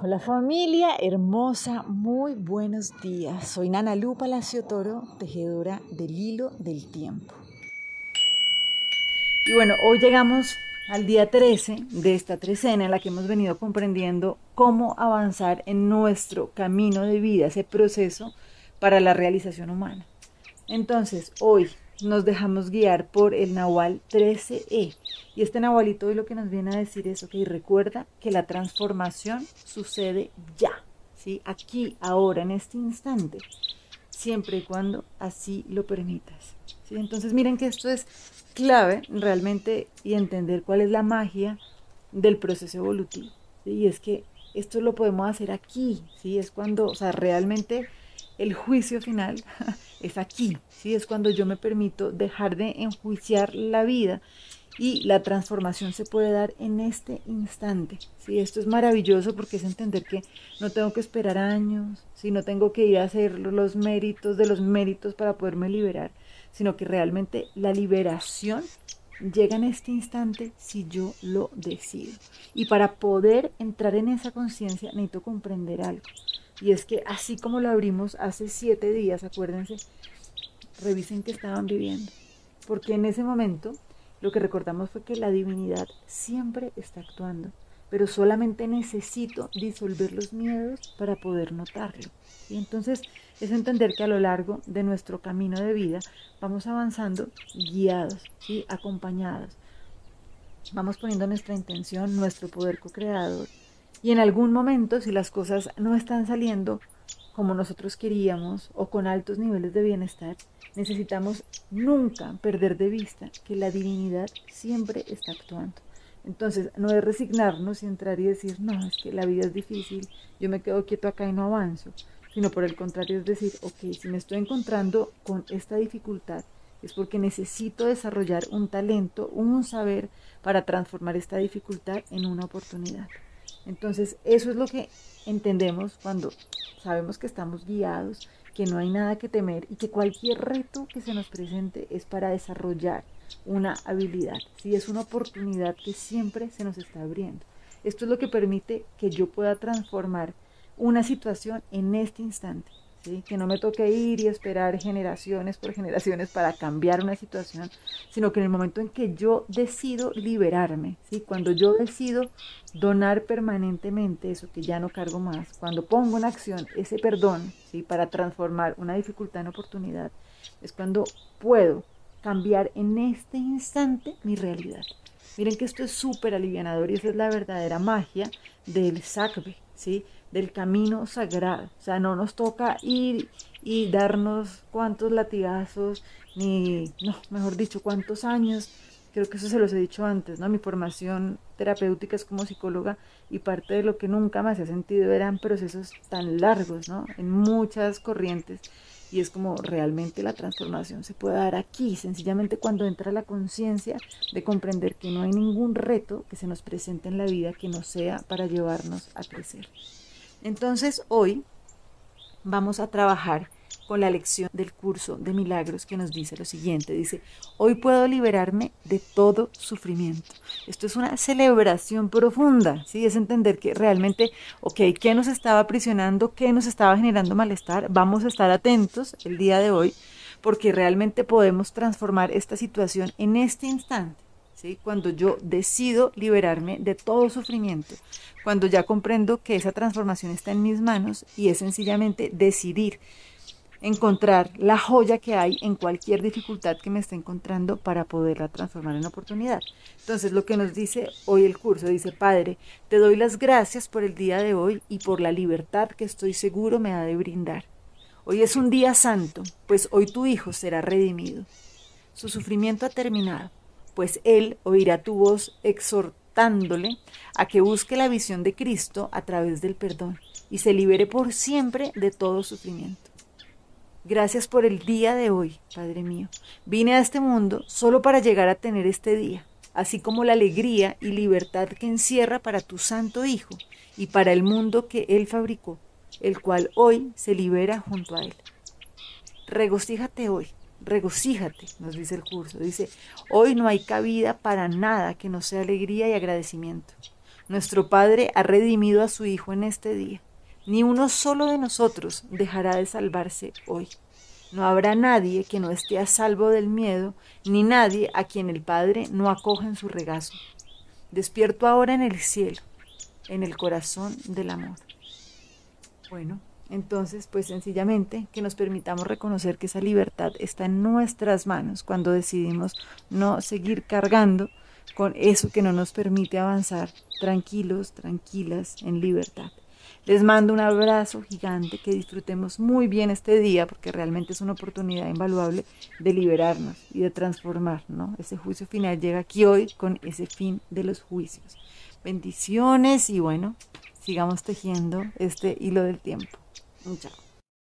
Hola familia hermosa, muy buenos días. Soy Nana Lu Palacio Toro, tejedora del hilo del tiempo. Y bueno, hoy llegamos al día 13 de esta trecena en la que hemos venido comprendiendo cómo avanzar en nuestro camino de vida, ese proceso para la realización humana. Entonces, hoy nos dejamos guiar por el Nahual 13E. Y este Nahualito hoy lo que nos viene a decir es, ok, recuerda que la transformación sucede ya, ¿sí? Aquí, ahora, en este instante, siempre y cuando así lo permitas. ¿sí? Entonces miren que esto es clave realmente y entender cuál es la magia del proceso evolutivo. Y es que esto lo podemos hacer aquí, ¿sí? Es cuando, o sea, realmente el juicio final es aquí, ¿sí? es cuando yo me permito dejar de enjuiciar la vida y la transformación se puede dar en este instante. ¿sí? Esto es maravilloso porque es entender que no tengo que esperar años, ¿sí? no tengo que ir a hacer los méritos de los méritos para poderme liberar, sino que realmente la liberación llega en este instante si yo lo decido. Y para poder entrar en esa conciencia necesito comprender algo. Y es que así como lo abrimos hace siete días, acuérdense, revisen que estaban viviendo. Porque en ese momento lo que recordamos fue que la divinidad siempre está actuando, pero solamente necesito disolver los miedos para poder notarlo. Y entonces es entender que a lo largo de nuestro camino de vida vamos avanzando guiados, y acompañados. Vamos poniendo nuestra intención, nuestro poder co-creador y en algún momento, si las cosas no están saliendo como nosotros queríamos o con altos niveles de bienestar, necesitamos nunca perder de vista que la divinidad siempre está actuando. Entonces, no es resignarnos y entrar y decir, no, es que la vida es difícil, yo me quedo quieto acá y no avanzo, sino por el contrario es decir, ok, si me estoy encontrando con esta dificultad, es porque necesito desarrollar un talento, un saber para transformar esta dificultad en una oportunidad. Entonces, eso es lo que entendemos cuando sabemos que estamos guiados, que no hay nada que temer y que cualquier reto que se nos presente es para desarrollar una habilidad, si es una oportunidad que siempre se nos está abriendo. Esto es lo que permite que yo pueda transformar una situación en este instante que no me toque ir y esperar generaciones por generaciones para cambiar una situación, sino que en el momento en que yo decido liberarme, ¿sí? cuando yo decido donar permanentemente eso que ya no cargo más, cuando pongo en acción ese perdón ¿sí? para transformar una dificultad en oportunidad, es cuando puedo cambiar en este instante mi realidad. Miren que esto es súper alivianador y esa es la verdadera magia del sacbe, ¿sí? del camino sagrado. O sea, no nos toca ir y darnos cuántos latigazos, ni, no, mejor dicho, cuántos años. Creo que eso se los he dicho antes, ¿no? Mi formación terapéutica es como psicóloga y parte de lo que nunca me hacía sentido eran procesos tan largos, ¿no? En muchas corrientes. Y es como realmente la transformación se puede dar aquí, sencillamente cuando entra la conciencia de comprender que no hay ningún reto que se nos presente en la vida que no sea para llevarnos a crecer. Entonces hoy vamos a trabajar con la lección del curso de milagros que nos dice lo siguiente. Dice, hoy puedo liberarme de todo sufrimiento. Esto es una celebración profunda, ¿sí? Es entender que realmente, ok, ¿qué nos estaba aprisionando? ¿Qué nos estaba generando malestar? Vamos a estar atentos el día de hoy porque realmente podemos transformar esta situación en este instante. Cuando yo decido liberarme de todo sufrimiento, cuando ya comprendo que esa transformación está en mis manos y es sencillamente decidir encontrar la joya que hay en cualquier dificultad que me esté encontrando para poderla transformar en oportunidad. Entonces, lo que nos dice hoy el curso, dice, Padre, te doy las gracias por el día de hoy y por la libertad que estoy seguro me ha de brindar. Hoy es un día santo, pues hoy tu Hijo será redimido. Su sufrimiento ha terminado pues Él oirá tu voz exhortándole a que busque la visión de Cristo a través del perdón y se libere por siempre de todo sufrimiento. Gracias por el día de hoy, Padre mío. Vine a este mundo solo para llegar a tener este día, así como la alegría y libertad que encierra para tu Santo Hijo y para el mundo que Él fabricó, el cual hoy se libera junto a Él. Regocíjate hoy regocíjate, nos dice el curso. Dice, hoy no hay cabida para nada que no sea alegría y agradecimiento. Nuestro Padre ha redimido a su Hijo en este día. Ni uno solo de nosotros dejará de salvarse hoy. No habrá nadie que no esté a salvo del miedo, ni nadie a quien el Padre no acoja en su regazo. Despierto ahora en el cielo, en el corazón del amor. Bueno, entonces, pues sencillamente que nos permitamos reconocer que esa libertad está en nuestras manos cuando decidimos no seguir cargando con eso que no nos permite avanzar tranquilos, tranquilas, en libertad. Les mando un abrazo gigante, que disfrutemos muy bien este día, porque realmente es una oportunidad invaluable de liberarnos y de transformar, ¿no? Ese juicio final llega aquí hoy con ese fin de los juicios. Bendiciones y bueno, sigamos tejiendo este hilo del tiempo. Chao.